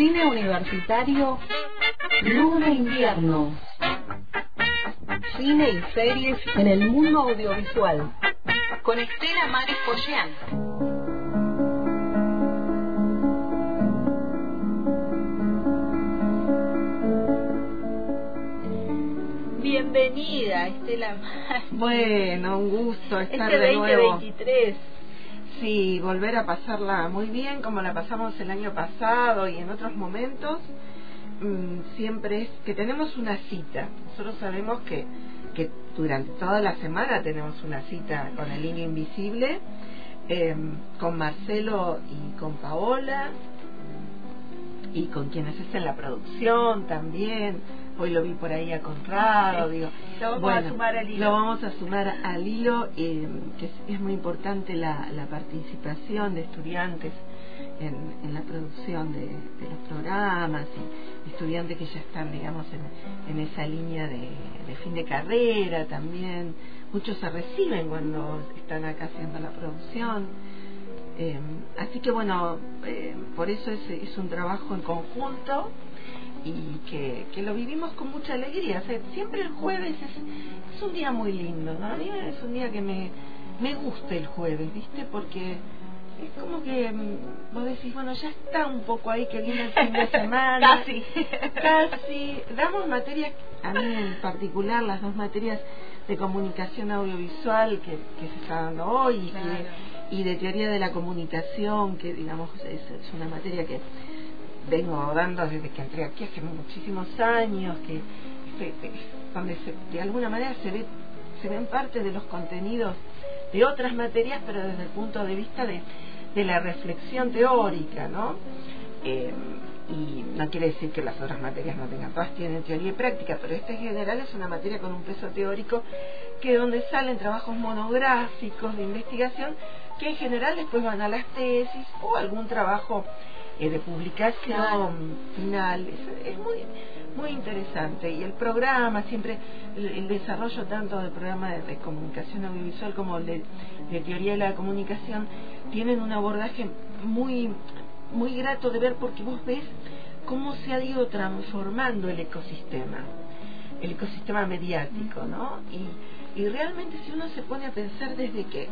Cine universitario de Invierno. Cine y series en el mundo audiovisual. Con Estela Maris Pollán. Bienvenida, Estela Maris. Bueno, un gusto estar Este de nuevo. 2023. Sí, volver a pasarla muy bien como la pasamos el año pasado y en otros momentos. mm, siempre es que tenemos una cita. Nosotros sabemos que, que durante toda la semana tenemos una cita con el niño invisible, eh, con Marcelo y con Paola y con quienes hacen la producción también. Hoy lo vi por ahí a Conrado, digo. Lo vamos bueno, a sumar al hilo. Lo vamos a sumar al hilo, eh, que es, es muy importante la, la participación de estudiantes en, en la producción de, de los programas y estudiantes que ya están, digamos, en, en esa línea de, de fin de carrera también. Muchos se reciben cuando están acá haciendo la producción. Eh, así que bueno, eh, por eso es, es un trabajo en conjunto y que, que lo vivimos con mucha alegría. O sea, siempre el jueves es, es un día muy lindo, ¿no? A mí es un día que me, me gusta el jueves, ¿viste? Porque es como que mm, vos decís, bueno, ya está un poco ahí que viene el fin de semana. Casi. Casi. Damos materias, a mí en particular, las dos materias de comunicación audiovisual que, que se está dando hoy y y de teoría de la comunicación, que digamos es, es una materia que vengo dando desde que entré aquí hace muchísimos años, que que- que- donde se- de alguna manera se ve se ven parte de los contenidos de otras materias, pero desde el punto de vista de, de la reflexión teórica, ¿no? Eh, y no quiere decir que las otras materias no tengan, todas tienen teoría y práctica, pero esta en general es una materia con un peso teórico que donde salen trabajos monográficos de investigación que en general después van a las tesis o algún trabajo eh, de publicación final. Es, es muy muy interesante y el programa siempre el, desarrollo tanto del programa de, comunicación audiovisual como de, de teoría de la comunicación tienen un abordaje muy muy grato de ver porque vos ves cómo se ha ido transformando el ecosistema el ecosistema mediático, ¿no? Y, y realmente si uno se pone a pensar desde que,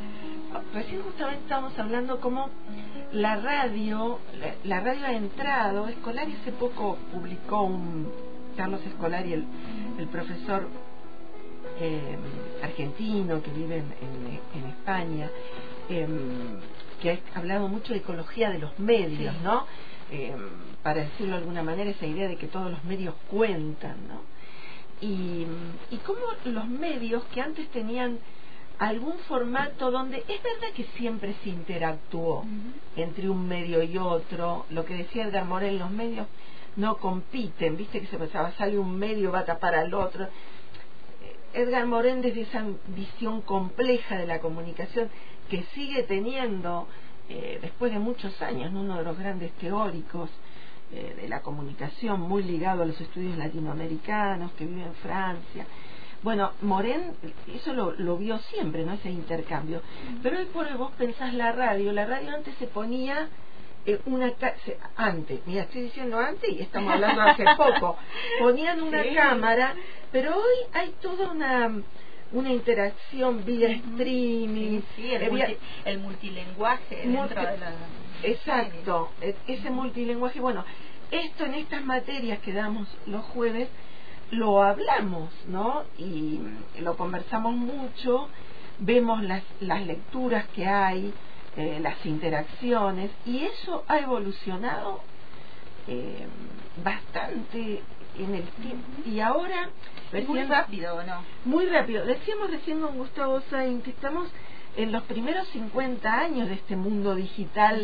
recién justamente estábamos hablando cómo la radio, la, la radio ha entrado, Escolari hace poco publicó un, Carlos Escolari, el, el profesor eh, argentino que vive en, en- en España, eh, que ha hablado mucho de ecología de los medios, Sí. ¿no? Eh, para decirlo de alguna manera, esa idea de que todos los medios cuentan, ¿no? Y, y cómo los medios que antes tenían algún formato donde es verdad que siempre se interactuó entre un medio y otro, lo que decía Edgar Morel, los medios no compiten, viste que se pensaba, sale un medio, va a tapar al otro. Edgar Morin desde esa visión compleja de la comunicación que sigue teniendo eh, después de muchos años, ¿no? uno de los grandes teóricos eh, de la comunicación, muy ligado a los estudios latinoamericanos, que vive en Francia. Bueno, Morén eso lo, lo vio siempre, ¿no? Ese intercambio. Pero hoy por hoy vos pensás la radio, la radio antes se ponía eh, una se- antes, mira, estoy diciendo antes y estamos hablando hace poco, ponían una Sí. cámara, pero hoy hay toda una una interacción vía streaming, Sí, sí, el, eh, vía- multi- el multilenguaje Multi- dentro de la... Exacto, e- ese multilinguaje. Bueno, esto en estas materias que damos los jueves lo hablamos, ¿no? Y lo conversamos mucho, vemos las, las lecturas que hay, eh, las interacciones, y eso ha evolucionado eh, bastante en el tiempo. Y ahora, muy rápido, ¿o no? muy rápido. Decíamos recién con Gustavo Sain que estamos en los primeros 50 años de este mundo digital,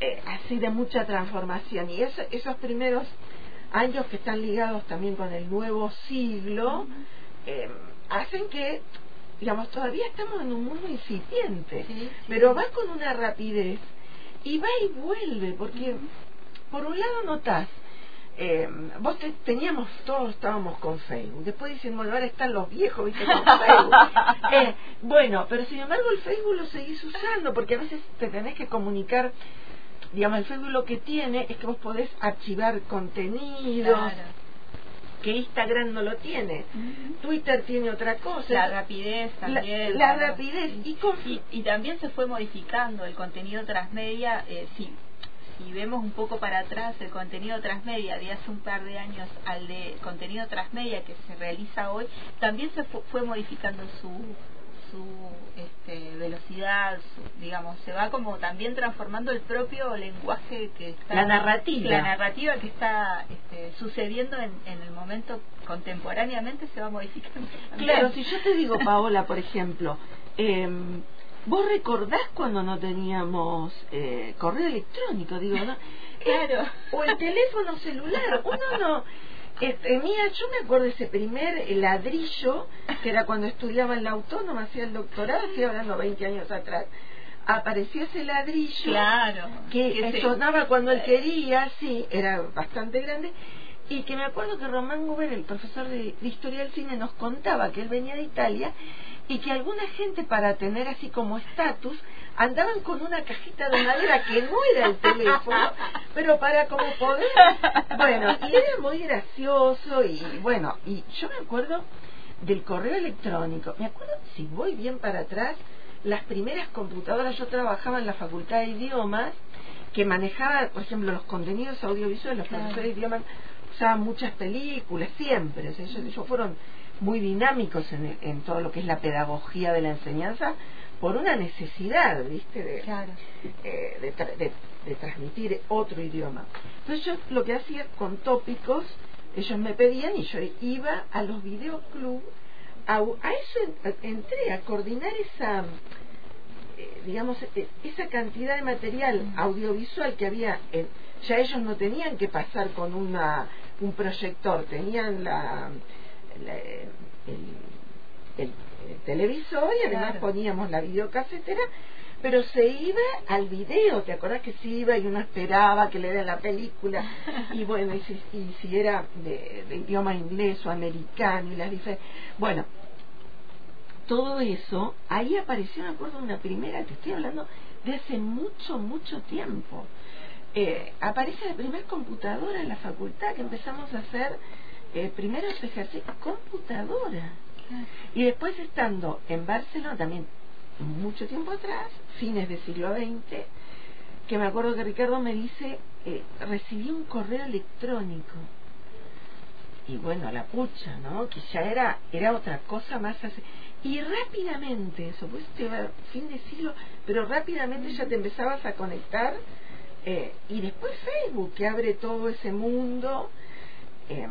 eh, así de mucha transformación. Y eso- esos primeros años que están ligados también con el nuevo siglo, eh, hacen que, digamos, todavía estamos en un mundo incipiente, Sí, sí. pero va con una rapidez y va y vuelve, porque por un lado notás eh, vos te- teníamos, todos estábamos con Facebook. Después dicen, bueno, ahora están los viejos, ¿viste? Con Facebook. Eh, bueno, pero sin embargo el Facebook lo seguís usando porque a veces te tenés que comunicar digamos, el Facebook lo que tiene es que vos podés archivar contenidos. Claro. Que Instagram no lo tiene. Twitter tiene otra cosa. La rapidez La- también. la rapidez. Y y, y también se fue modificando el contenido transmedia. Eh, si, si vemos un poco para atrás, el contenido transmedia de hace un par de años al de contenido transmedia que se realiza hoy, también se fu- fue modificando su su este, velocidad, su- digamos, se va como también transformando el propio lenguaje que está... La narrativa. La narrativa que está este, sucediendo en, en el momento contemporáneamente se va modificando. Claro, si yo te digo, Paola, por ejemplo, em, ¿vos recordás cuando no teníamos eh, correo electrónico? Digo, ¿no? Claro. O el teléfono celular. Uno no. eh, tenía, yo me acuerdo de ese primer eh, ladrillo, que era cuando estudiaba en la autónoma, hacía el doctorado, estoy hablando 20 años atrás. Apareció ese ladrillo Claro. que sonaba cuando él quería, sí, era bastante grande, y que me acuerdo que Román Guber, el profesor de, de Historia del Cine, nos contaba que él venía de Italia y que alguna gente para tener así como estatus andaban con una cajita de madera que no era el teléfono, pero para como poder, bueno, y era muy gracioso y bueno, y yo me acuerdo del correo electrónico, me acuerdo, si voy bien para atrás, las primeras computadoras, yo trabajaba en la Facultad de Idiomas, que manejaba, por ejemplo, los contenidos audiovisuales, los Claro. profesores de idiomas usaban muchas películas, siempre, o sea, ellos, ellos fueron muy dinámicos en, en todo lo que es la pedagogía de la enseñanza, por una necesidad, ¿viste? De, Claro. eh, de, tra- de- de transmitir otro idioma. Entonces yo lo que hacía con tópicos, ellos me pedían y yo iba a los videoclubs, a, a eso en- entré, a coordinar esa, eh, digamos, eh, esa cantidad de material audiovisual que había, en- ya ellos no tenían que pasar con una un proyector, tenían la, la- el, el- el televisor y además Claro. poníamos la videocasetera, pero se iba al video, ¿te acordás que se iba y uno esperaba que le den la película? Y bueno, y si, y si era de, de idioma inglés o americano y las diferencias. Bueno, todo eso, ahí apareció, me acuerdo, una primera, te estoy hablando de hace mucho, mucho tiempo. Eh, aparece la primera computadora en la facultad que empezamos a hacer eh, primeros ejercicios, computadora. Y después estando en Barcelona también mucho tiempo atrás, fines del siglo XX, que me acuerdo que Ricardo me dice, eh, recibí un correo electrónico. Y bueno, la pucha, ¿no? Que ya era, era otra cosa más así. Y rápidamente, eso, pues fin de siglo, pero rápidamente ya te empezabas a conectar. eh, y después Facebook, que abre todo ese mundo. eh,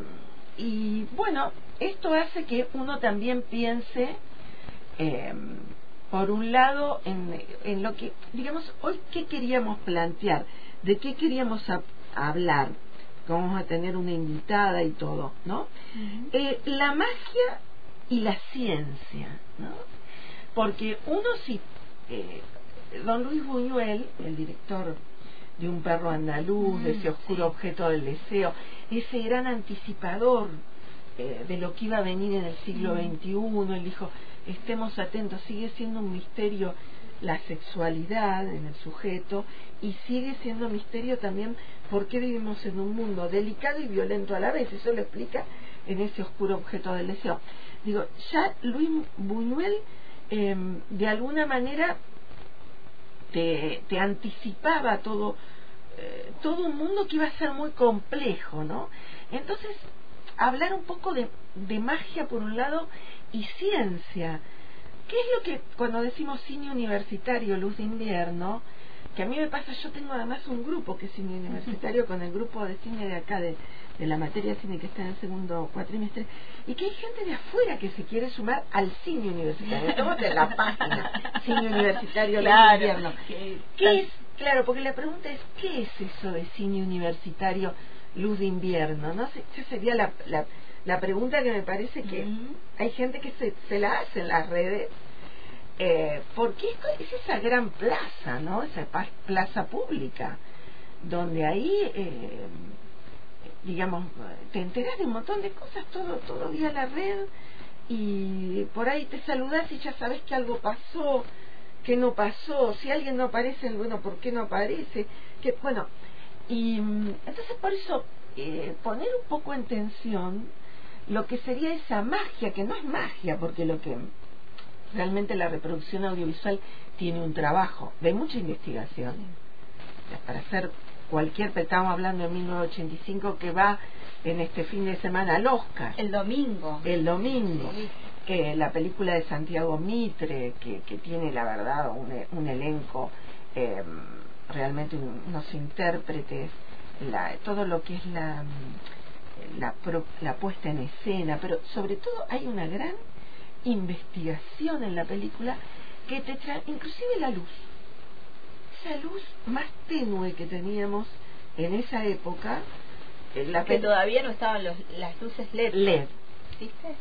y bueno, esto hace que uno también piense, eh, por un lado, en, en lo que, digamos, hoy, ¿qué queríamos plantear? ¿De qué queríamos hab- hablar? Vamos a tener una invitada y todo, ¿no? Eh, la magia y la ciencia, ¿no? Porque uno si... eh, don Luis Buñuel, el director de Un perro andaluz, de ese Mm, oscuro objeto del deseo, ese gran anticipador eh, de lo que iba a venir en el siglo Mm. XXI, él dijo, estemos atentos, sigue siendo un misterio la sexualidad en el sujeto y sigue siendo misterio también por qué vivimos en un mundo delicado y violento a la vez. Eso lo explica en ese oscuro objeto del deseo. Digo, ya Luis Buñuel eh, de alguna manera te, te anticipaba todo, eh, todo un mundo que iba a ser muy complejo, ¿no? Entonces, hablar un poco de, de magia por un lado y ciencia. ¿Qué es lo que cuando decimos cine universitario, luz de invierno, que a mí me pasa, yo tengo además un grupo que es cine universitario con el grupo de cine de acá, de, de la materia de cine que está en el segundo cuatrimestre, y que hay gente de afuera que se quiere sumar al cine universitario. Estamos en la página, cine universitario, luz de Claro, invierno. que- ¿Qué es? Claro, porque la pregunta es, ¿qué es eso de cine universitario, luz de invierno? ¿No? sé, Esa sería la, la, la pregunta que me parece que hay gente que se, se la hace en las redes. Eh, porque es, es esa gran plaza, ¿no? Esa plaza pública, donde ahí, eh, digamos, te enteras de un montón de cosas todo, todo en la red y por ahí te saludas y ya sabes que algo pasó. qué no pasó, si alguien no aparece, bueno, ¿por qué no aparece? Que, bueno, y mm, entonces por eso eh, poner un poco en tensión lo que sería esa magia, que no es magia, porque lo que realmente la reproducción audiovisual tiene un trabajo de mucha investigación. Para hacer cualquier, estamos hablando de 1985 que va en este fin de semana al Oscar. El domingo. El domingo. que la película de Santiago Mitre, que, que tiene la verdad un, un elenco, eh, realmente unos intérpretes, la, todo lo que es la, la, la puesta en escena, pero sobre todo hay una gran investigación en la película que te trae, inclusive la luz, esa luz más tenue que teníamos en esa época. La que todavía no estaban los, las luces LED. LED. ¿Viste?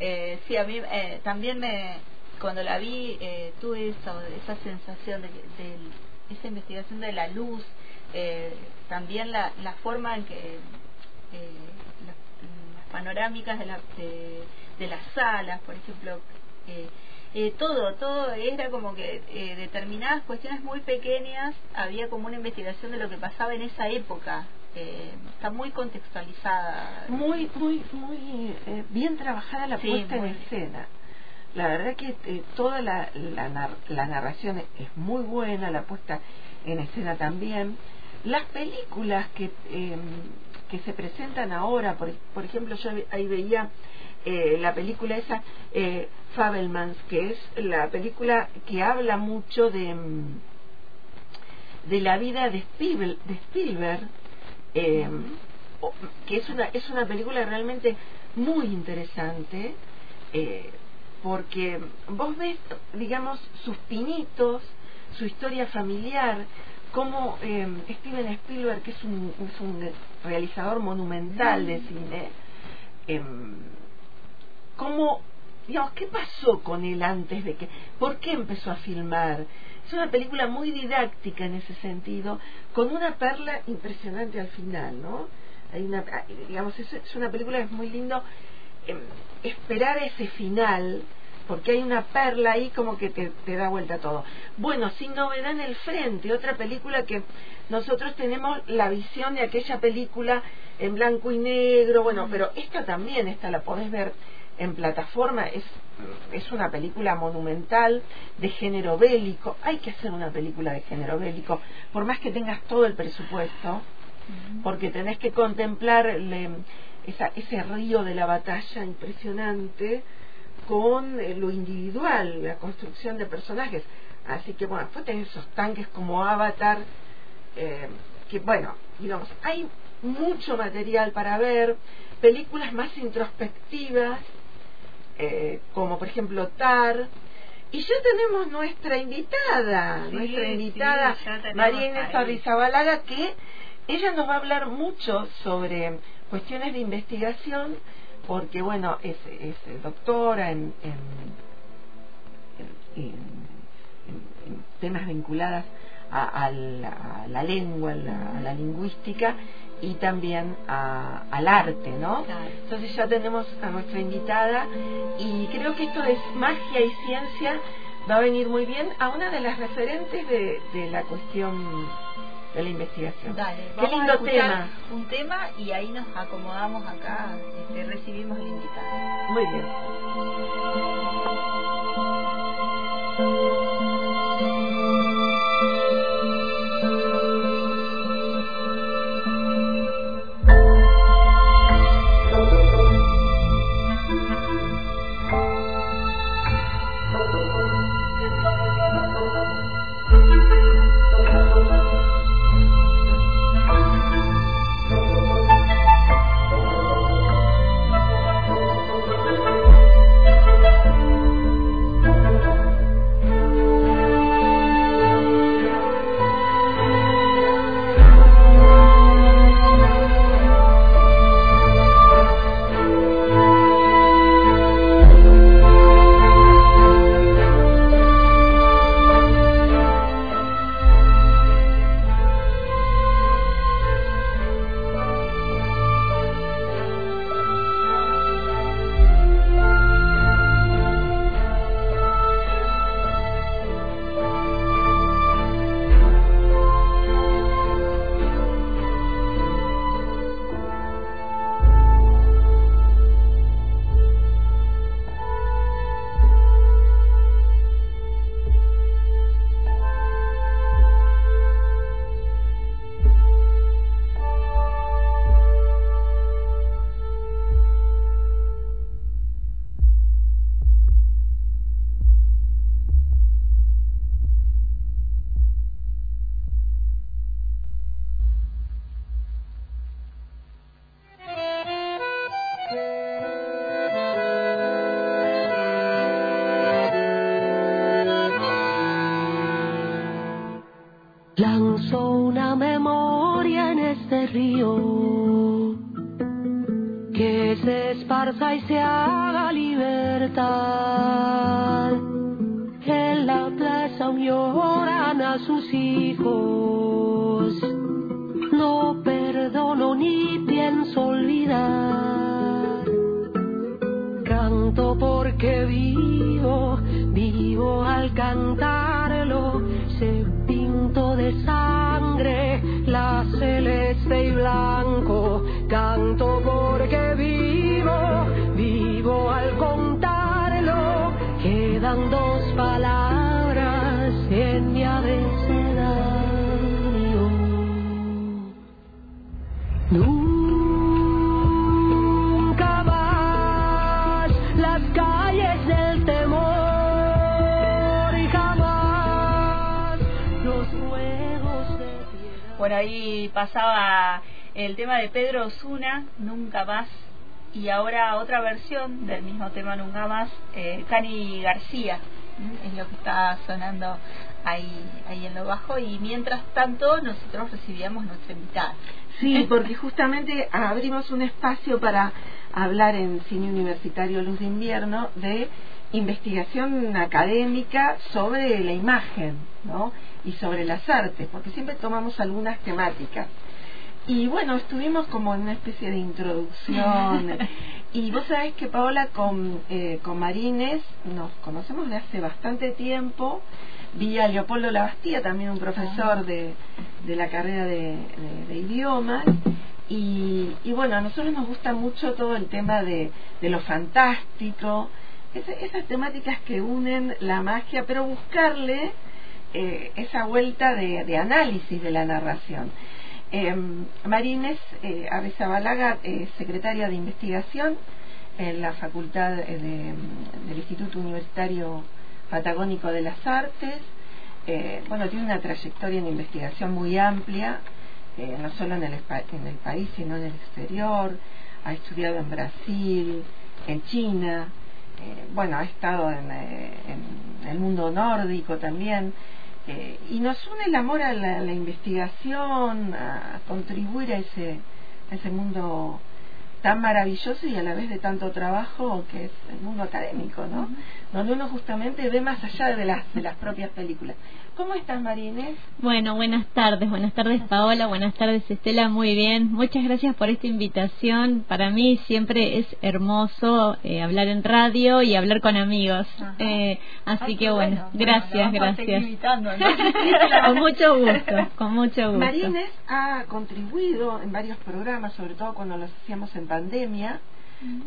Eh, sí, a mí eh, también me, cuando la vi eh, tuve eso, esa sensación de, de, esa investigación de la luz, eh, también la, la forma en que eh, las, las, panorámicas de, la, de, de, las salas, por ejemplo, eh, eh, todo, todo era como que eh, determinadas cuestiones muy pequeñas, había como una investigación de lo que pasaba en esa época. Eh, está muy contextualizada. Muy, muy, muy eh, bien trabajada la sí, puesta en escena. La verdad que eh, toda la, la, la, narración es muy buena, la puesta en escena también. Las películas que, eh, que se presentan ahora, por, por ejemplo, yo ahí veía eh, la película esa, eh, Fabelmans, que es la película que habla mucho de, mm, de la vida de Spielberg, de Spielberg eh, que es una, es una película realmente muy interesante, eh, porque vos ves, digamos, sus pinitos, su historia familiar, como eh, Steven Spielberg, que es un, es un realizador monumental de cine, eh, cómo, digamos, ¿qué pasó con él antes de que, por qué empezó a filmar? Es una película muy didáctica en ese sentido, con una perla impresionante al final, ¿no? Hay una, digamos, es, es una película que es muy lindo eh, esperar ese final, porque hay una perla ahí como que te, te, da vuelta todo. Bueno, Sin Novedad en el Frente, otra película que nosotros tenemos la visión de aquella película en blanco y negro, bueno, pero esta también, esta la podés ver en plataforma, es, es una película monumental de género bélico, hay que hacer una película de género bélico, por más que tengas todo el presupuesto, porque tenés que contemplar le, esa, ese río de la batalla impresionante, con eh, lo individual, la construcción de personajes. Así que bueno, después tenés esos tanques como Avatar, eh, que bueno, digamos, hay mucho material para ver, películas más introspectivas, eh, como por ejemplo Tar, y ya tenemos nuestra invitada, sí, nuestra invitada sí, María Inés Arrizabalaga, que ella nos va a hablar mucho sobre cuestiones de investigación porque bueno, es, es doctora en, en, en, en temas vinculados a, a, la, a, la, lengua, a la, a la, lingüística y también a, al arte, ¿no? Claro. Entonces ya tenemos a nuestra invitada y creo que esto es magia y ciencia va a venir muy bien a una de las referentes de, de la cuestión de la investigación. Dale, Qué lindo tema. Un tema y ahí nos acomodamos acá, este, recibimos el invitado. Muy bien. Más, y ahora otra versión del mismo tema Nunca Más, eh, Cani García, es lo que está sonando ahí, ahí en lo bajo, y mientras tanto nosotros recibíamos nuestra invitada. Sí, porque justamente abrimos un espacio para hablar en Cine Universitario Luz de Invierno de investigación académica sobre la imagen, ¿no? Y sobre las artes, porque siempre tomamos algunas temáticas. Y bueno, estuvimos como en una especie de introducción. y vos sabés que Paola con, eh, con Marines nos conocemos de hace bastante tiempo. Vi a Leopoldo Labastía, también un profesor de, de la carrera de, de- de idiomas. Y, y bueno, a nosotros nos gusta mucho todo el tema de, de lo fantástico, esa- esas temáticas que unen la magia, pero buscarle eh, esa vuelta de, de análisis de la narración. Eh, Marines eh, Arrizabalaga, eh, secretaria de investigación en la Facultad eh, de- del Instituto Universitario Patagónico de las Artes. Bueno, tiene una trayectoria en investigación muy amplia, no solo en el, en el país, sino en el exterior. Ha estudiado en Brasil, en China, bueno, ha estado en el mundo nórdico también. Eh, y nos une el amor a la, investigación, a contribuir a ese, a ese mundo tan maravilloso y a la vez de tanto trabajo que es el mundo académico, ¿no? Donde uno justamente ve más allá de las, de las propias películas. ¿Cómo estás, Marínez? Bueno, buenas tardes, buenas tardes Paola, buenas tardes Estela, muy bien. Muchas gracias por esta invitación. Para mí siempre es hermoso eh, hablar en radio y hablar con amigos. Eh, así Ay, que bueno, bueno. gracias, Bueno, gracias. invitando, ¿no? con mucho gusto, con mucho gusto. Marínez ha contribuido en varios programas, sobre todo cuando los hacíamos en pandemia,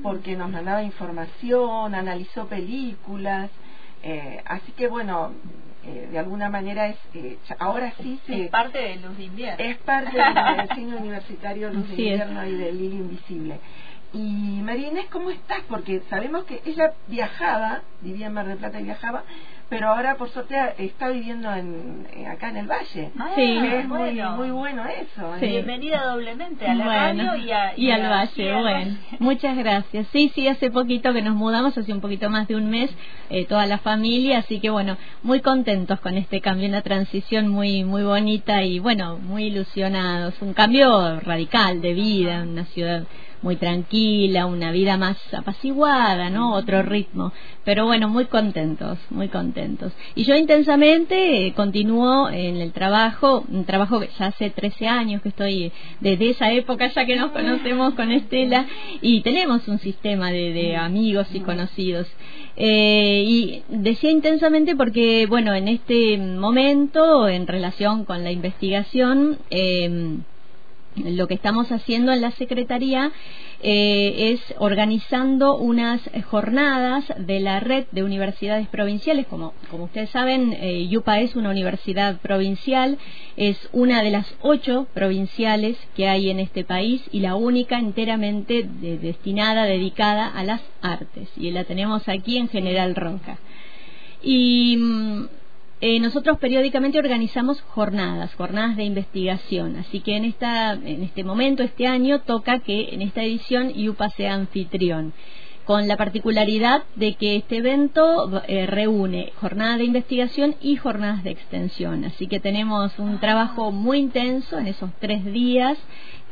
porque nos mandaba información, analizó películas, eh, así que bueno, eh, de alguna manera es eh, ahora sí se Es parte de Luz de Invierno. es parte del cine universitario Luz de es. Invierno y del Hilo Invisible. Y María Inés, ¿cómo estás? Porque sabemos que ella viajaba, vivía en Mar del Plata y viajaba, pero ahora por suerte está viviendo en, eh, acá en el Valle. Ah, es muy, bueno. muy bueno eso. Sí. ¿eh? Bienvenida doblemente a la Bueno, radio y, a, y al a- valle, y al bueno, valle. muchas gracias. Sí, sí, hace poquito que nos mudamos, hace un poquito más de un mes, eh, toda la familia, así que bueno, muy contentos con este cambio, una transición muy muy bonita y bueno, muy ilusionados, un cambio radical de vida, una ciudad muy tranquila, una vida más apaciguada, ¿no? Otro ritmo. Pero bueno, muy contentos, muy contentos. Y yo intensamente eh, continúo en el trabajo, un trabajo que ya hace 13 años que estoy desde esa época ya que nos conocemos con Estela y tenemos un sistema de, de amigos y conocidos. Eh, y decía intensamente porque, bueno, en este momento, en relación con la investigación, eh, lo que estamos haciendo en la Secretaría eh, es organizando unas jornadas de la red de universidades provinciales. Como, como ustedes saben, eh, YUPA es una universidad provincial, es una de las ocho provinciales que hay en este país y la única enteramente de- destinada, dedicada a las artes. Y la tenemos aquí en General Roca. Y mm, eh, nosotros periódicamente organizamos jornadas, jornadas de investigación. Así que en, esta, en este momento, este año, toca que en esta edición IUPA sea anfitrión. con la particularidad de que este evento eh, reúne jornadas de investigación y jornadas de extensión. Así que tenemos un trabajo muy intenso en esos tres días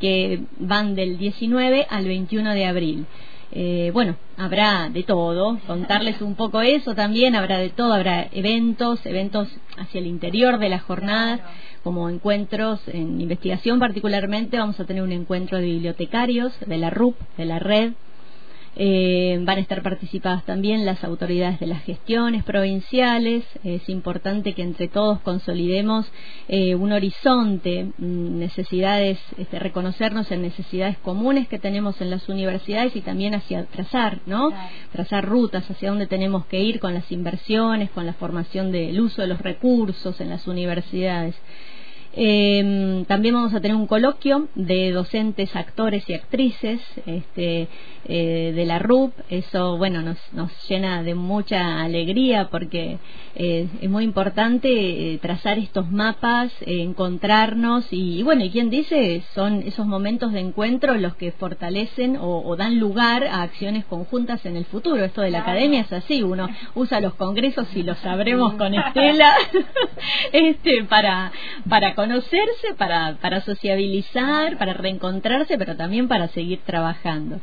que van del 19 al 21 de abril. Eh, bueno, habrá de todo, contarles un poco eso también, habrá de todo, habrá eventos, eventos hacia el interior de las jornadas, como encuentros en investigación particularmente, vamos a tener un encuentro de bibliotecarios de la RUP, de la red, eh, van a estar participadas también las autoridades de las gestiones provinciales. Es importante que entre todos consolidemos eh, un horizonte, mm, necesidades, este, reconocernos en necesidades comunes que tenemos en las universidades y también hacia trazar, ¿no? Trazar rutas hacia dónde tenemos que ir con las inversiones, con la formación del uso de los recursos en las universidades. Eh, también vamos a tener un coloquio de docentes, actores y actrices este, eh, de la RUP. Eso, bueno, nos, nos llena de mucha alegría porque eh, es muy importante eh, trazar estos mapas, encontrarnos y, bueno, y quien dice, son esos momentos de encuentro los que fortalecen o, dan lugar a acciones conjuntas en el futuro. Esto de la academia es así, uno usa los congresos y lo sabremos con Estela este, para, para conocerse, para, para sociabilizar, para reencontrarse, pero también para seguir trabajando.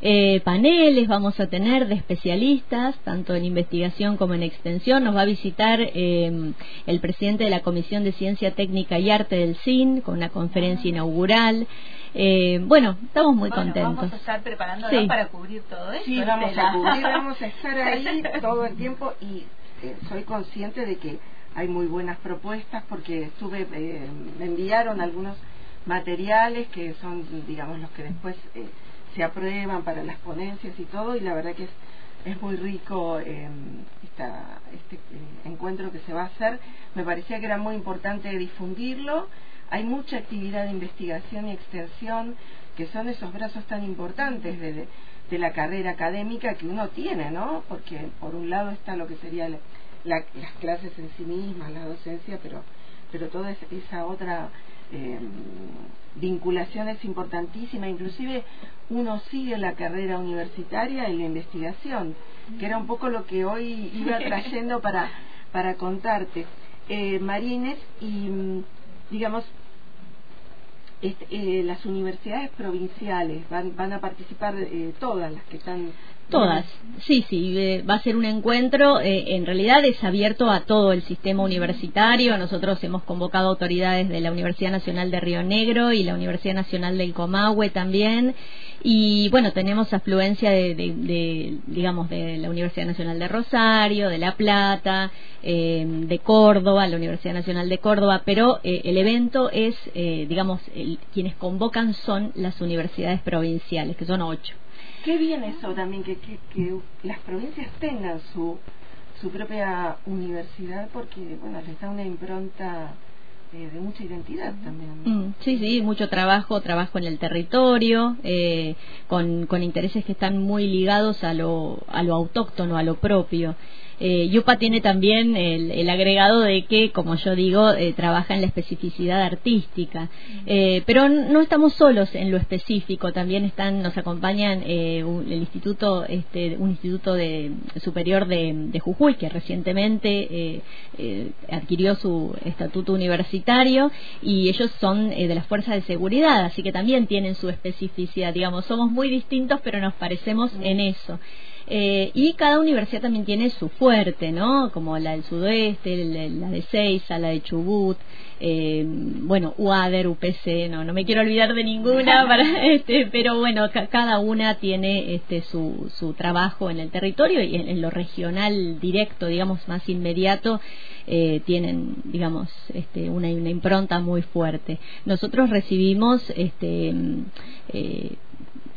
Eh, paneles vamos a tener de especialistas, tanto en investigación como en extensión. Nos va a visitar eh, el presidente de la Comisión de Ciencia Técnica y Arte del CIN con una conferencia inaugural. Eh, bueno, estamos muy contentos. Vamos a estar preparándonos para cubrir todo esto. Sí, vamos a cubrir, vamos a estar ahí todo el tiempo y soy consciente de que hay muy buenas propuestas porque estuve, me enviaron algunos materiales que son, digamos, los que después se aprueban para las ponencias y todo, y la verdad que es, es muy rico eh, este eh, encuentro que se va a hacer. Me parecía que era muy importante difundirlo. Hay mucha actividad de investigación y extensión, que son esos brazos tan importantes de, de la carrera académica que uno tiene, ¿no? Porque por un lado está lo que sería las clases en sí mismas, la docencia, pero, pero toda esa otra eh, vinculación es importantísima, inclusive uno sigue la carrera universitaria y la investigación, que era un poco lo que hoy iba trayendo para, para contarte. Eh, Marines, y mm, digamos, este, eh, las universidades provinciales van, van a participar eh, todas las que están Todas, sí, sí, eh, va a ser un encuentro, eh, en realidad es abierto a todo el sistema universitario, nosotros hemos convocado autoridades de la Universidad Nacional de Río Negro y la Universidad Nacional del Comahue también, y bueno, tenemos afluencia de, digamos, de la Universidad Nacional de Rosario, de La Plata, eh, de Córdoba, la Universidad Nacional de Córdoba, pero el evento es, digamos, quienes convocan son las universidades provinciales, que son ocho. Qué bien eso también, que, que, las provincias tengan su, su propia universidad, porque, bueno, les da una impronta eh, de mucha identidad también. Mm, sí, sí, mucho trabajo, trabajo en el territorio, eh, con, con intereses que están muy ligados a lo, a lo autóctono, a lo propio. Eh, Yupa tiene también el, agregado de que, como yo digo, eh, trabaja en la especificidad artística. Eh, pero no estamos solos en lo específico, también están, nos acompañan eh, un, el instituto, este, un instituto de, superior de, de Jujuy que recientemente adquirió su estatuto universitario y ellos son de las fuerzas de seguridad, así que también tienen su especificidad. Digamos, somos muy distintos, pero nos parecemos en eso. Eh, y cada universidad también tiene su fuerte, ¿no? Como la del sudoeste, la de Seiza, la de Chubut, eh, bueno, UADER, UPC, no, no me quiero olvidar de ninguna, para, este, pero bueno, cada una tiene este, su, su trabajo en el territorio y en, lo regional directo, digamos, más inmediato, eh, tienen, digamos, este, una, una impronta muy fuerte. Nosotros recibimos este, eh,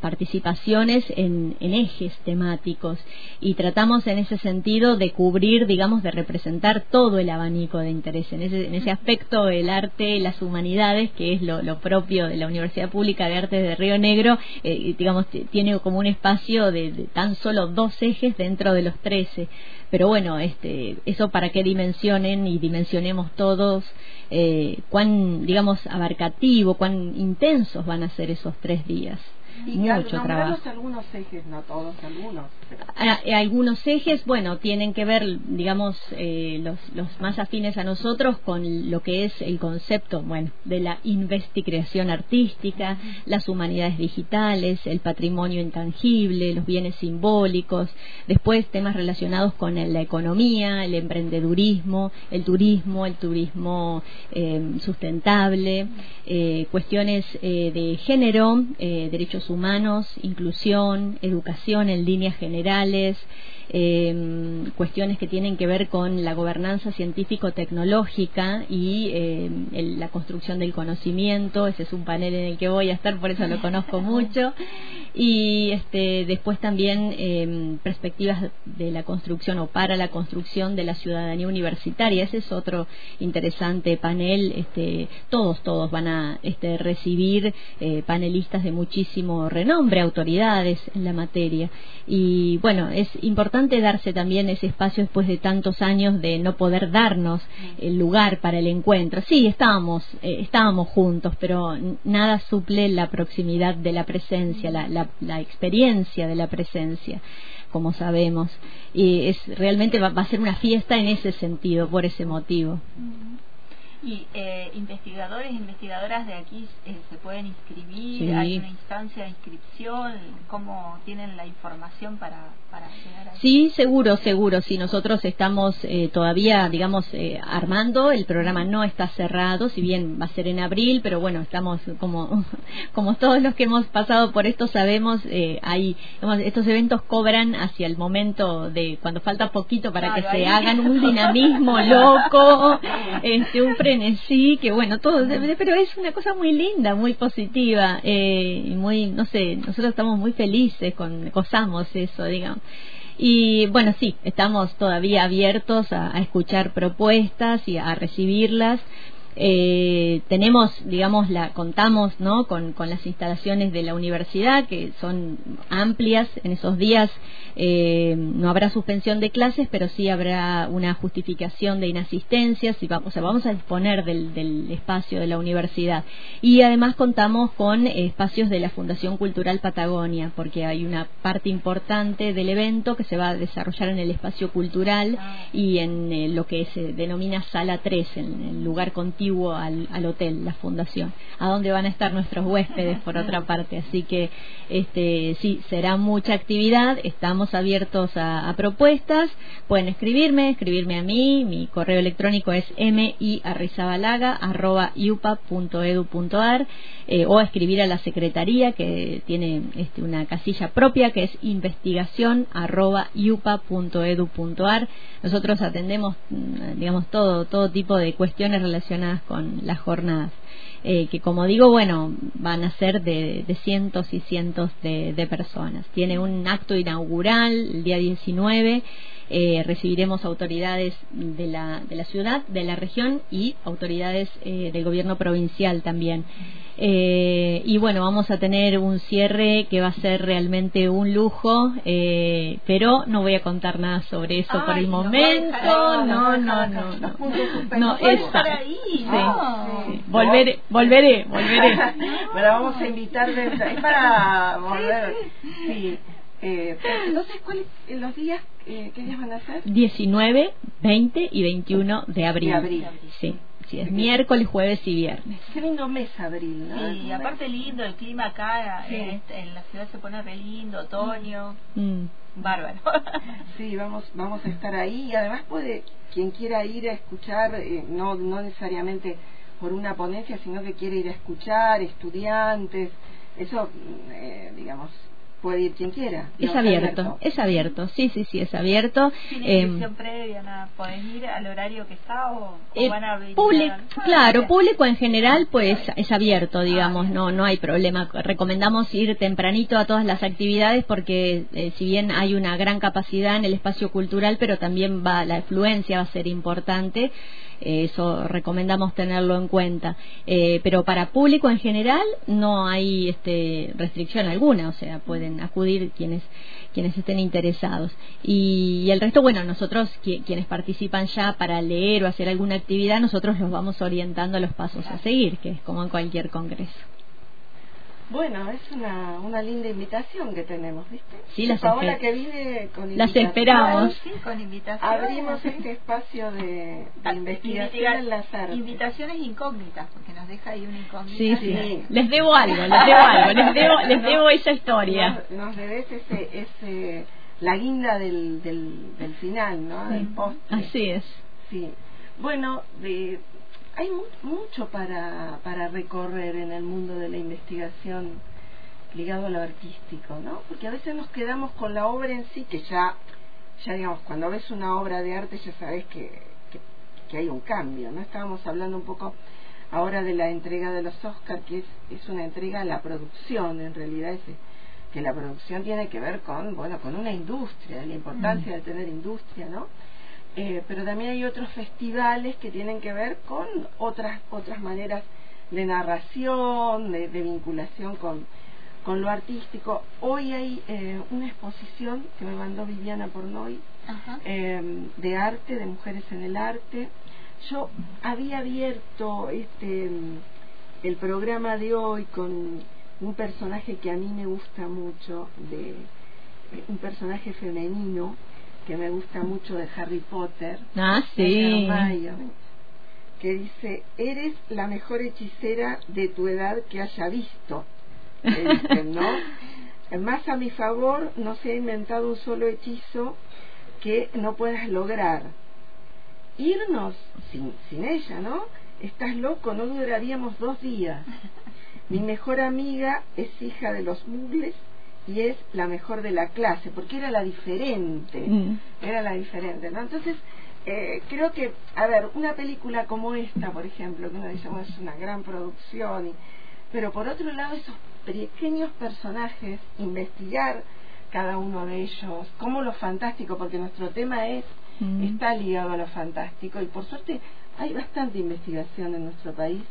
participaciones en, ejes temáticos y tratamos en ese sentido de cubrir, digamos, de representar todo el abanico de interés. En ese, en ese aspecto, el arte, las humanidades, que es lo, propio de la Universidad Pública de Artes de Río Negro, eh, digamos, tiene como un espacio de, tan solo dos ejes dentro de los trece. Pero bueno, este, eso para que dimensionen y dimensionemos todos eh, cuán, digamos, abarcativo, cuán intensos van a ser esos tres días. Y mucho trabajo. algunos ejes, no todos, algunos. pero- A- a- algunos ejes, bueno, tienen que ver, digamos, eh, los, los más afines a nosotros con lo que es el concepto, bueno, de la investigación artística, las humanidades digitales, el patrimonio intangible, los bienes simbólicos, después temas relacionados con la economía, el emprendedurismo, el turismo, el turismo eh, sustentable, eh, cuestiones eh, de género, eh, derechos humanos, inclusión, educación en líneas generales, eh, cuestiones que tienen que ver con la gobernanza científico-tecnológica y eh, el- la construcción del conocimiento. Ese es un panel en el que voy a estar, por eso lo conozco mucho. Y este, después también eh, perspectivas de la construcción o para la construcción de la ciudadanía universitaria. Ese es otro interesante panel. Este, todos, todos van a este, recibir eh, panelistas de muchísimo renombre, autoridades en la materia. Y bueno, es importante darse también ese espacio después de tantos años de no poder darnos el lugar para el encuentro. Sí, estábamos, eh, estábamos juntos, pero nada suple la proximidad de la presencia, la, la, la experiencia de la presencia como sabemos. Y es realmente va, va a ser una fiesta en ese sentido por ese motivo Y eh, investigadores, investigadoras de aquí eh, se pueden inscribir, Sí. hay una instancia de inscripción, ¿cómo tienen la información para, para llegar a Sí, seguro, seguro. Sí, nosotros estamos eh, todavía, digamos, eh, armando. El programa no está cerrado, si bien va a ser en abril, pero bueno, estamos como, como todos los que hemos pasado por esto sabemos, eh, hay, estos eventos cobran hacia el momento de cuando falta poquito para Claro, que se ahí. hagan un dinamismo loco, este, un frenesí, que bueno, todo, pero es una cosa muy linda, muy positiva, eh, y muy, no sé, nosotros estamos muy felices con, gozamos eso, digamos. Y bueno, sí, estamos todavía abiertos a, a escuchar propuestas y a recibirlas. Eh, tenemos, digamos, la contamos, ¿no? Con, las instalaciones de la universidad que son amplias. En esos días eh, no habrá suspensión de clases, pero sí habrá una justificación de inasistencias y vamos, o sea, vamos a disponer del, del espacio de la universidad. Y además contamos con espacios de la Fundación Cultural Patagonia, porque hay una parte importante del evento que se va a desarrollar en el espacio cultural y en eh, lo que se denomina Sala 3, en el lugar al, al hotel, la fundación, a donde van a estar nuestros huéspedes por otra parte. Así que este, sí, será mucha actividad, estamos abiertos a, a propuestas, pueden escribirme, escribirme a mí, mi correo electrónico es miarrizabalaga.iupa.edu.ar eh, o escribir a la secretaría que tiene este, una casilla propia que es investigación.iupa.edu.ar. Nosotros atendemos, mm, digamos, todo, todo tipo de cuestiones relacionadas con las jornadas. Eh, que como digo, bueno, van a ser de, cientos y cientos de, de personas. Tiene un acto inaugural el día 19, eh, recibiremos autoridades de la, de la ciudad, de la región y autoridades eh, del gobierno provincial también. Eh, y bueno, vamos a tener un cierre que va a ser realmente un lujo, eh, pero no voy a contar nada sobre eso por el momento. No, no, no, no. No, esa. Sí, ¿no? sí. Volveré, volveré, volveré. Bueno, vamos a invitar de es para volver. Sí. Eh, entonces, ¿cuáles los días? Eh, ¿Qué días van a ser? 19, 20 y 21 de abril. De abril. Sí, sí, es miércoles, jueves y viernes. Qué lindo mes abril, ¿no? Sí, y aparte lindo, el clima acá Sí. en, este- en la ciudad se pone re lindo, otoño, Mm. bárbaro. Sí, vamos, vamos a estar ahí y además puede quien quiera ir a escuchar, eh, no, no necesariamente por una ponencia, sino que quiere ir a escuchar, estudiantes, eso, mm, eh, digamos, puede ir quien quiera. Es abierto, es abierto, sí, sí, sí, es abierto. Sin Eh, inscripción previa, nada, podés ir al horario que está o, o Eh, van a abrir. público, Ah, claro, público en general, pues es abierto, digamos, no no hay problema. Recomendamos ir tempranito a todas las actividades porque eh, si bien hay una gran capacidad en el espacio cultural, pero también va la afluencia va a ser importante. Eso recomendamos tenerlo en cuenta, Eh, pero para público en general no hay este, restricción alguna, o sea, pueden acudir quienes quienes estén interesados. Y, y el resto, bueno, nosotros qui- quienes participan ya para leer o hacer alguna actividad, nosotros los vamos orientando a los pasos a seguir, que es como en cualquier congreso. Bueno, es una, una linda invitación que tenemos, ¿viste? Sí, las Paola que viene con Las esperamos. Sí, con invitaciones. Abrimos este espacio de, de investigación investiga- en las artes. Invitaciones incógnitas, porque nos deja ahí una incógnita. Sí, sí, Sí. Les debo algo, les debo algo, les debo, les debo esa historia. Nos, nos debes ese, ese, la guinda del, del, del final, ¿no? Del postre. Así es. Sí. Bueno, de, hay mu- mucho para, para recorrer en el mundo de la investigación ligado a lo artístico, ¿no? Porque a veces nos quedamos con la obra en sí, que ya, ya digamos, cuando ves una obra de arte ya sabes que, que, que hay un cambio, ¿no? Estábamos hablando un poco ahora de la entrega de los Oscar, que es, es una entrega a la producción, en realidad es que la producción tiene que ver con, bueno, con una industria, la importancia de tener industria, ¿no? Eh, pero también hay otros festivales que tienen que ver con otras otras maneras de narración, de, de vinculación con, con lo artístico. Hoy hay eh, una exposición que me mandó Viviana Pornoy eh, de arte, de mujeres en el arte. Yo había abierto este el programa de hoy con un personaje que a mí me gusta mucho, de un personaje femenino que me gusta mucho de Harry Potter, Ah, de sí. Hermione, que dice, eres la mejor hechicera de tu edad que haya visto. Dicen, ¿no? Más a mi favor, no se ha inventado un solo hechizo que no puedas lograr. Irnos sin, sin ella, ¿no? Estás loco, no duraríamos dos días. Mi mejor amiga es hija de los mugles y es la mejor de la clase, porque era la diferente Mm. era la diferente, ¿no? Entonces, eh, creo que, a ver, una película como esta, por ejemplo, que uno dice, bueno, es una gran producción, y- pero por otro lado, esos pequeños personajes, investigar cada uno de ellos, como lo fantástico, porque nuestro tema es, Mm. está ligado a lo fantástico, y por suerte hay bastante investigación en nuestro país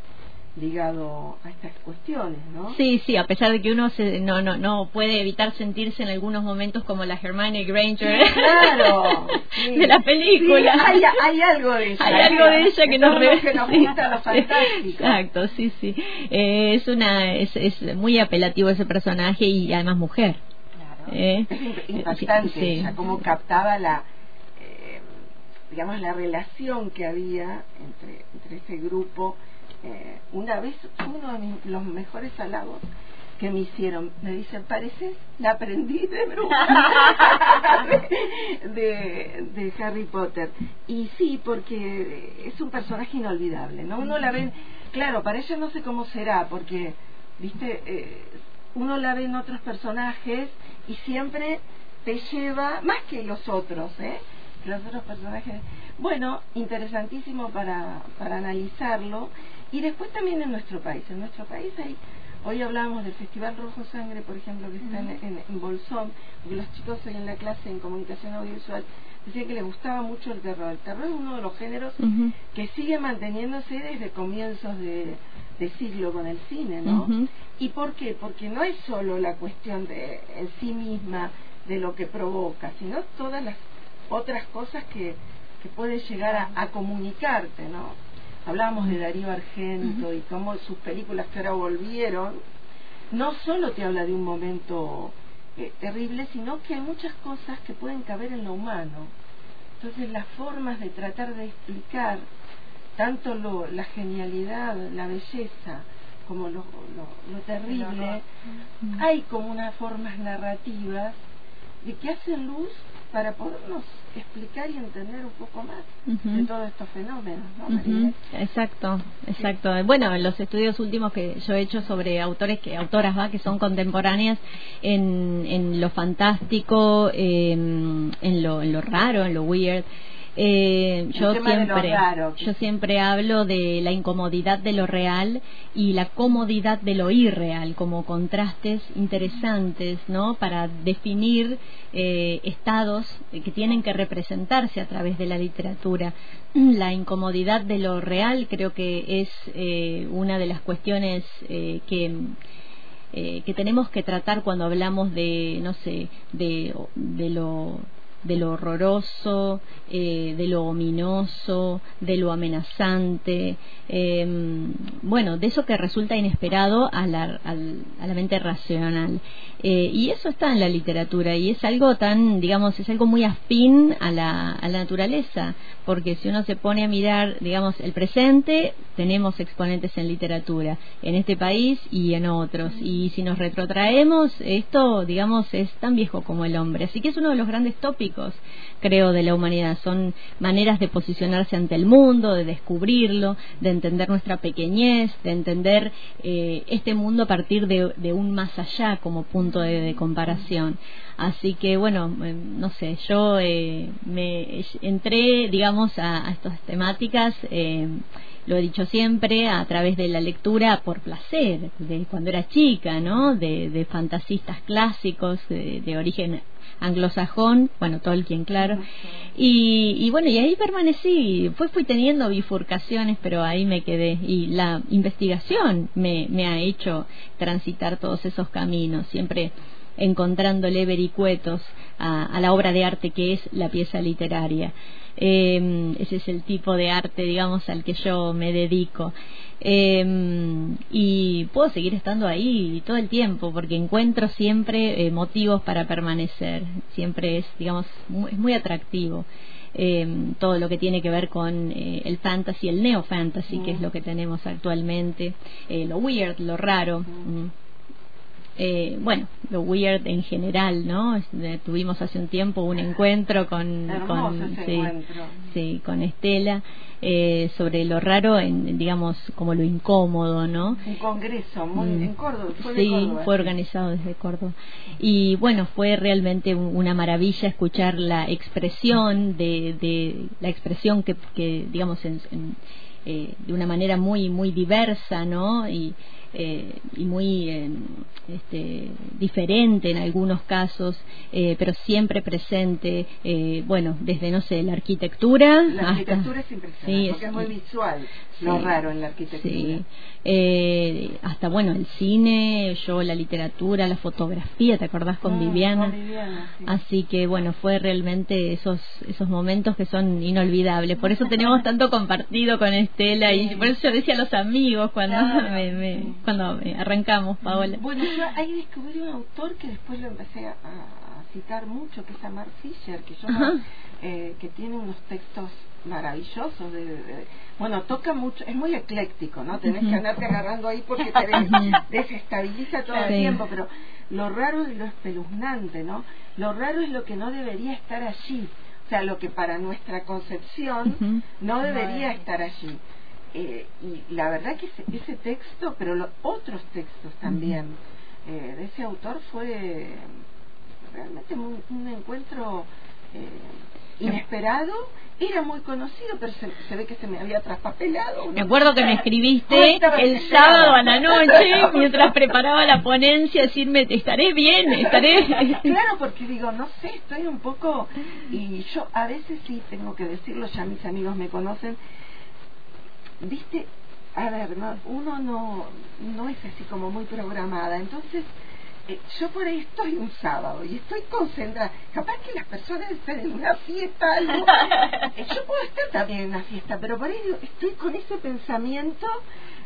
ligado a estas cuestiones, ¿no? Sí, sí, a pesar de que uno se, no, no, no puede evitar sentirse en algunos momentos como la Hermione Granger Claro, sí. de la película. Sí, hay, hay algo de ella. Hay algo de ella que nos, re- los que nos gusta lo sí, fantástico. Exacto, sí, sí. Eh, es una, es, es muy apelativo ese personaje y además mujer. Claro. ¿eh? Es imp- impactante ella, cómo captaba la, eh, digamos, la relación que había entre, entre ese grupo. Eh, una vez, uno de los mejores halagos que me hicieron, me dicen, pareces la aprendiz de bruja de, de Harry Potter. Y sí, porque es un personaje inolvidable, ¿no? Uno la ve, claro, para ella no sé cómo será, porque, viste, eh, uno la ve en otros personajes y siempre te lleva, más que los otros, ¿eh? Los otros personajes. Bueno, interesantísimo para, para analizarlo. Y después también en nuestro país. En nuestro país hay, hoy hablábamos del Festival Rojo Sangre, por ejemplo, que está en, en, en Bolsón, porque los chicos hoy en la clase en comunicación audiovisual decían que les gustaba mucho el terror. El terror es uno de los géneros que sigue manteniéndose desde comienzos de, de siglo con el cine, ¿no? ¿Y por qué? Porque no es solo la cuestión de en sí misma de lo que provoca, sino todas las otras cosas que, que pueden llegar a, a comunicarte, ¿no? Hablábamos de Darío Argento y cómo sus películas que ahora volvieron, no solo te habla de un momento eh, terrible, sino que hay muchas cosas que pueden caber en lo humano. Entonces las formas de tratar de explicar tanto lo, la genialidad, la belleza, como lo, lo, lo terrible, hay como unas formas narrativas de que hacen luz para podernos explicar y entender un poco más de todos estos fenómenos, ¿no, María? Exacto, exacto. Bueno, en los estudios últimos que yo he hecho sobre autores que autoras va que son contemporáneas en, en lo fantástico, eh, en lo en lo raro, en lo weird. Eh, yo siempre raro. yo siempre hablo de la incomodidad de lo real y la comodidad de lo irreal como contrastes interesantes no para definir eh, estados que tienen que representarse a través de la literatura la incomodidad de lo real creo que es eh, una de las cuestiones que que tenemos que tratar cuando hablamos de no sé de, de lo de lo horroroso, eh, de lo ominoso, de lo amenazante, em, bueno, de eso que resulta inesperado a la, a la mente racional. Eh, y eso está en la literatura y es algo tan, digamos, es algo muy afín a la, a la naturaleza, porque si uno se pone a mirar, digamos, el presente, tenemos exponentes en literatura, en este país y en otros. Y si nos retrotraemos, esto, digamos, es tan viejo como el hombre. Así que es uno de los grandes tópicos, creo, de la humanidad. Son maneras de posicionarse ante el mundo, de descubrirlo, de entender nuestra pequeñez, de entender eh, este mundo a partir de, de un más allá como punto de, comparación. Así que bueno, eh, no sé, yo eh, me entré, digamos, a, estas temáticas. Eh, lo he dicho siempre, a través de la lectura por placer, de cuando era chica, ¿no? De, fantasistas clásicos de, origen anglosajón, bueno, Tolkien, claro. Y, y, bueno, y ahí permanecí. Después fui teniendo bifurcaciones, pero ahí me quedé. Y la investigación me, ha hecho transitar todos esos caminos, siempre encontrándole vericuetos a, a la obra de arte que es la pieza literaria. Eh, ese es el tipo de arte, digamos, al que yo me dedico. Eh, y puedo seguir estando ahí todo el tiempo porque encuentro siempre eh, motivos para permanecer. Siempre es, digamos, muy, es muy atractivo. Eh, todo lo que tiene que ver con eh, el fantasy, el neo fantasy, que es lo que tenemos actualmente, eh, lo weird, lo raro. Mm eh, bueno, lo weird en general, ¿no? tuvimos hace un tiempo un encuentro con, con sí, con Estela eh, sobre lo raro, en, digamos, como lo incómodo, ¿no? Un congreso muy, mm. en Córdoba, fue Sí, fue organizado desde Córdoba. Y bueno, fue realmente una maravilla escuchar la expresión de, de la expresión que, que digamos, en, eh, de una manera muy, muy diversa, ¿no? Y, eh, y muy eh, este, diferente en algunos casos, eh, pero siempre presente, eh, bueno, desde, no sé, la arquitectura. La arquitectura es impresionante, porque es muy visual, lo raro en la arquitectura. Sí. Eh, hasta, bueno, el cine, yo la literatura, la fotografía, ¿te acordás con mm, Viviana? Así que, bueno, fue realmente esos, esos momentos que son inolvidables. Por eso tenemos tanto compartido con Estela y por eso yo decía a los amigos cuando me, cuando arrancamos, Paola. Bueno, yo ahí descubrí un autor que después lo empecé a, citar mucho, que es Amar Fisher, que, yo, eh, que tiene unos textos maravillosos. De, bueno, toca mucho, es muy ecléctico, ¿no? Tenés que andarte agarrando ahí porque te desestabiliza todo el tiempo, pero lo raro es lo espeluznante, ¿no? Lo raro es lo que no debería estar allí, o sea, lo que para nuestra concepción no debería estar allí. Eh, y la verdad que ese, texto, pero los otros textos también eh, de ese autor fue realmente un, encuentro eh, inesperado. Era muy conocido, pero se, ve que se me había traspapelado. Me acuerdo que me escribiste el sábado a la noche mientras preparaba la ponencia, decirme, estaré bien, estaré... Claro, porque digo, no sé, estoy un poco... Y yo a veces sí tengo que decirlo, ya mis amigos me conocen, viste, a ver, uno no, no es así como muy programada, entonces yo por ahí estoy un sábado y estoy concentrada, capaz que las personas están en una fiesta, algo, eh, yo puedo estar también en una fiesta, pero por ahí estoy con ese pensamiento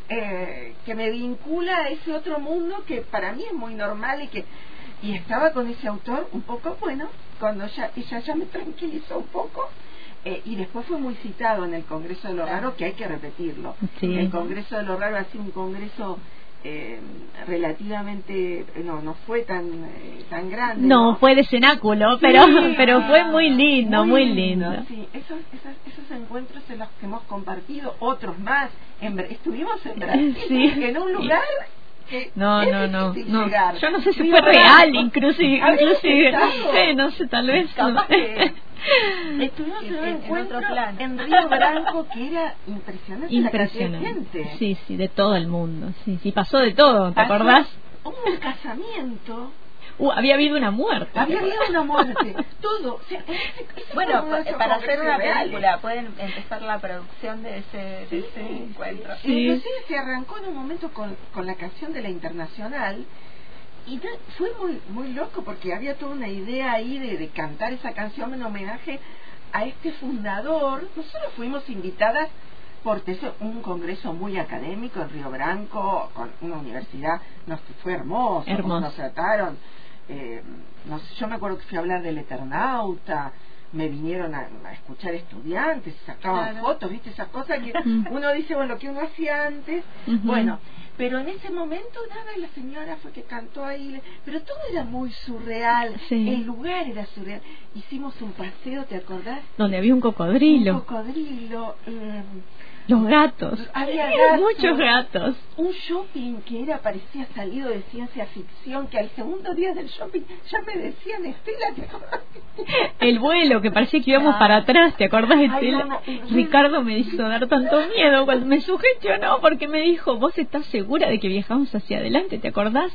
eh, que me vincula a ese otro mundo que para mí es muy normal y que y estaba con ese autor un poco bueno cuando ya ella ya me tranquilizó un poco eh, y después fue muy citado en el Congreso de lo Raro, que hay que repetirlo. El Congreso de lo Raro ha sido un congreso eh, relativamente no no fue tan eh, tan grande no, fue de cenáculo pero pero fue muy lindo muy, lindo, sí. Esos, esos, esos encuentros en los que hemos compartido otros más. Estuvimos en Brasil en un lugar que no, no, no, no. Yo no sé si fue real, inclusive, inclusive, no sé, tal vez. Estuvimos en un encuentro en, Río Branco que era impresionante. Impresionante. Sí, sí, de todo el mundo. Sí, sí, pasó de todo, ¿te acordás? Hubo un casamiento. Uh, había habido una muerte. Había habido una muerte. todo. bueno, para hacer una película pueden empezar la producción de ese, de ese encuentro. Sí. Inclusive se arrancó en un momento con, con la canción de la Internacional y fue muy muy loco porque había toda una idea ahí de, de cantar esa canción en homenaje a este fundador. Nosotros fuimos invitadas es un congreso muy académico en Río Branco, con una universidad, nos fue hermoso, nos trataron. Eh, no sé, yo me acuerdo que fui a hablar del Eternauta, me vinieron a, a escuchar estudiantes, sacaban Claro. fotos, viste, esas cosas que uno dice, bueno, lo que uno hacía antes, bueno, pero en ese momento nada, la señora fue que cantó ahí, pero todo era muy surreal, Sí. el lugar era surreal. Hicimos un paseo, ¿te acordás? Donde había un Un cocodrilo, cocodrilo, eh, los gatos, había gatos, muchos gatos. un shopping que era parecía salido de ciencia ficción, que al segundo día del shopping ya me decían, Estela, ¿te acordás? El vuelo, que parecía que íbamos Ah. para atrás, ¿te acordás, Ay, Estela? no, no, y- Ricardo me hizo dar tanto miedo cuando me sugestionó porque me dijo, vos estás segura de que viajamos hacia adelante, ¿te acordás?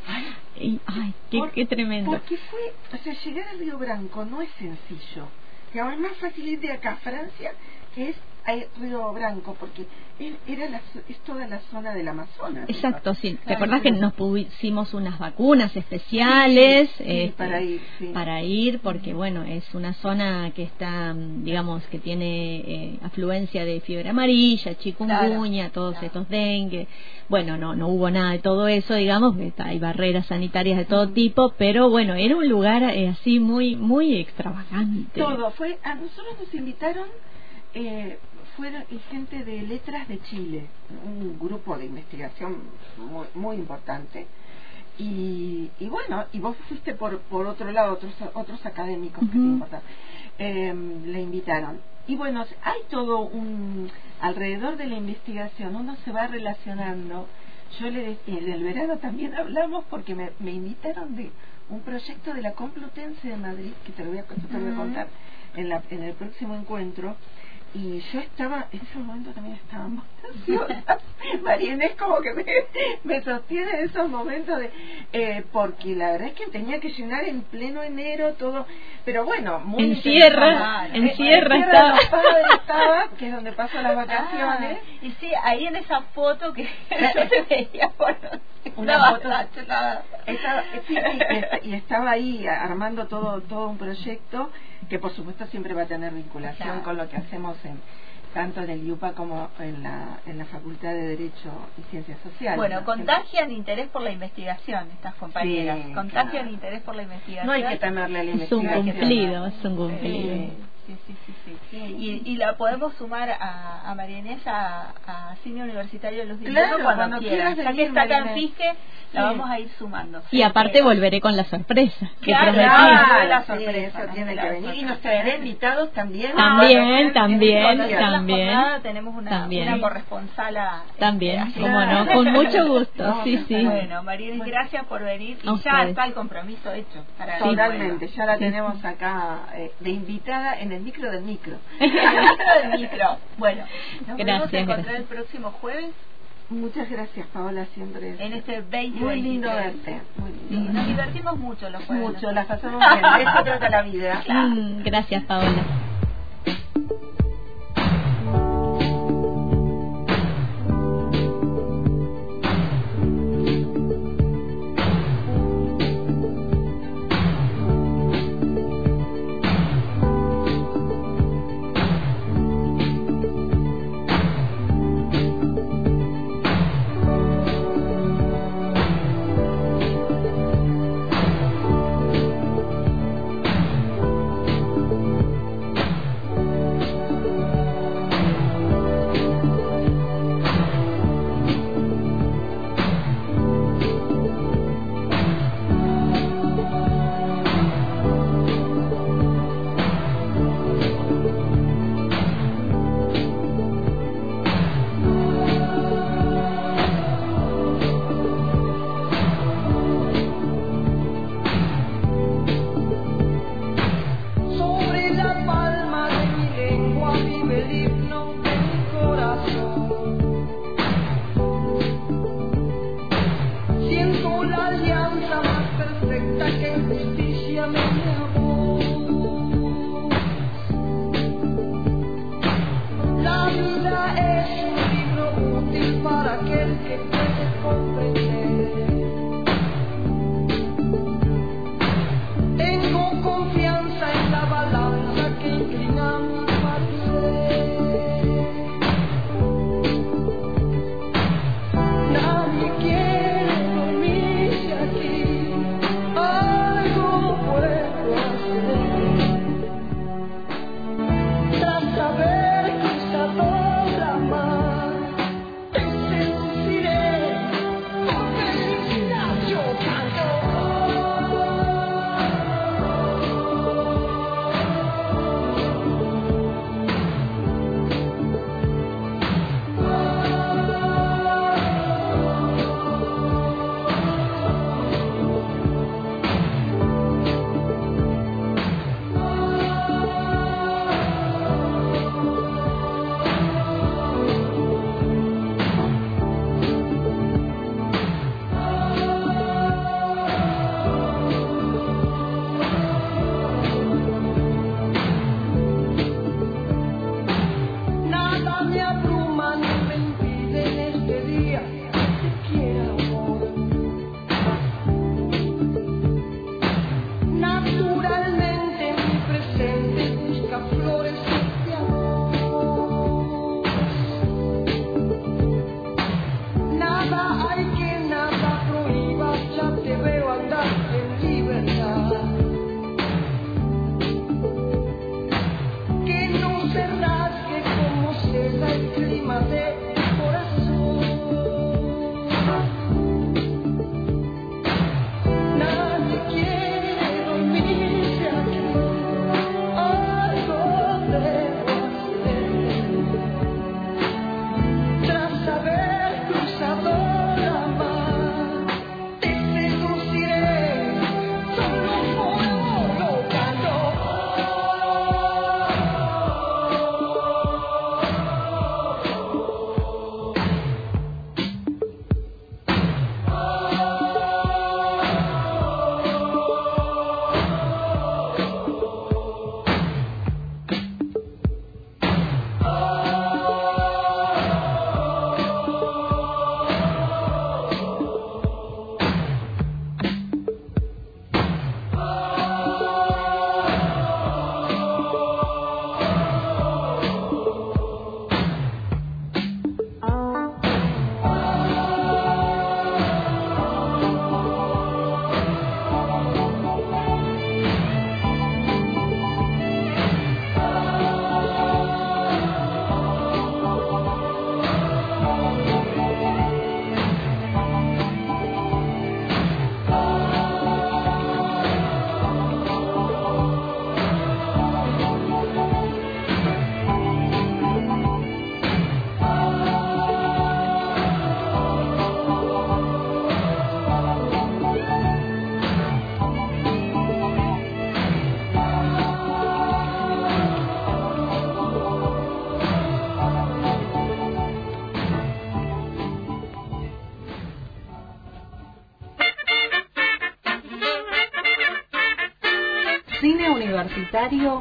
Y, ay, qué, Por- qué tremendo. Porque fue, o sea, llegar a Río Branco no es sencillo. Digamos, es más fácil ir de acá a Francia que es Río Branco, porque es, era la, es toda la zona del Amazonas. Exacto, sí. ¿Te acordás que nos pusimos unas vacunas especiales Sí, este, para ir, sí. para ir? Porque, bueno, es una zona que está, digamos, que tiene eh, afluencia de fiebre amarilla, chikungunya, todos claro. estos dengue. Bueno, no, no hubo nada de todo eso, digamos, hay barreras sanitarias de todo tipo, pero bueno, era un lugar eh, así muy, muy extravagante. Todo, fue, a nosotros nos invitaron, eh, fueron gente de Letras de Chile, un grupo de investigación muy, muy importante. Y, y bueno, y vos fuiste por, por otro lado, otros, otros académicos que te importan, eh, le invitaron. Y bueno, hay todo un, alrededor de la investigación, uno se va relacionando. Yo le decía, en el verano también hablamos porque me, me invitaron de un proyecto de la Complutense de Madrid, que te lo voy a, te lo voy a Ujú. contar en, la, en el próximo encuentro. Y yo estaba, en ese momento también estaba muy ansiosa. María Inés como que me, me sostiene en esos momentos de... eh, porque la verdad es que tenía que llenar en pleno enero todo... Pero bueno, muy En sierra, en Eh, sierra estaba. que es donde paso las vacaciones. Ah, y sí, ahí en esa foto que yo te veía por una Estaba foto achorada. estaba, sí, sí, y est- y estaba ahí armando todo todo un proyecto que por supuesto siempre va a tener vinculación Claro. con lo que hacemos en tanto en el IUPA como en la en la Facultad de Derecho y Ciencias Sociales Bueno, ¿no? contagian interés por la investigación estas compañeras. Sí, contagian claro. interés por la investigación. no hay que temerle a la Es un investigación cumplido, es un cumplido. Sí, sí, sí, sí, sí. Y, y la podemos sumar a, a María Inés a, a Cine Universitario de Luz de Claro, cuando, cuando quieras Ya que venir, está Inés. fije, la vamos a ir sumando. Y aparte Eh, volveré con la sorpresa que Claro, prometí. claro. la sorpresa sí, tiene que venir y nos traeré invitados también También, Bueno, también, también. jornada tenemos una, También. una corresponsala. este, También, cómo no, con mucho gusto, No, sí, sí. Bueno, María Inés, gracias por venir. A Y ya está el compromiso hecho. Para Totalmente, ya la Sí, tenemos acá eh, de invitada en el micro del micro. El micro del micro. Bueno, nos vamos a Gracias, encontrar gracias. el próximo jueves Muchas gracias, Paola, siempre. es en este 20 Muy lindo verte. Muy nos divertimos mucho los jueves. Mucho, las pasamos bien. Eso trata la vida. Mm, gracias, Paola. Universitario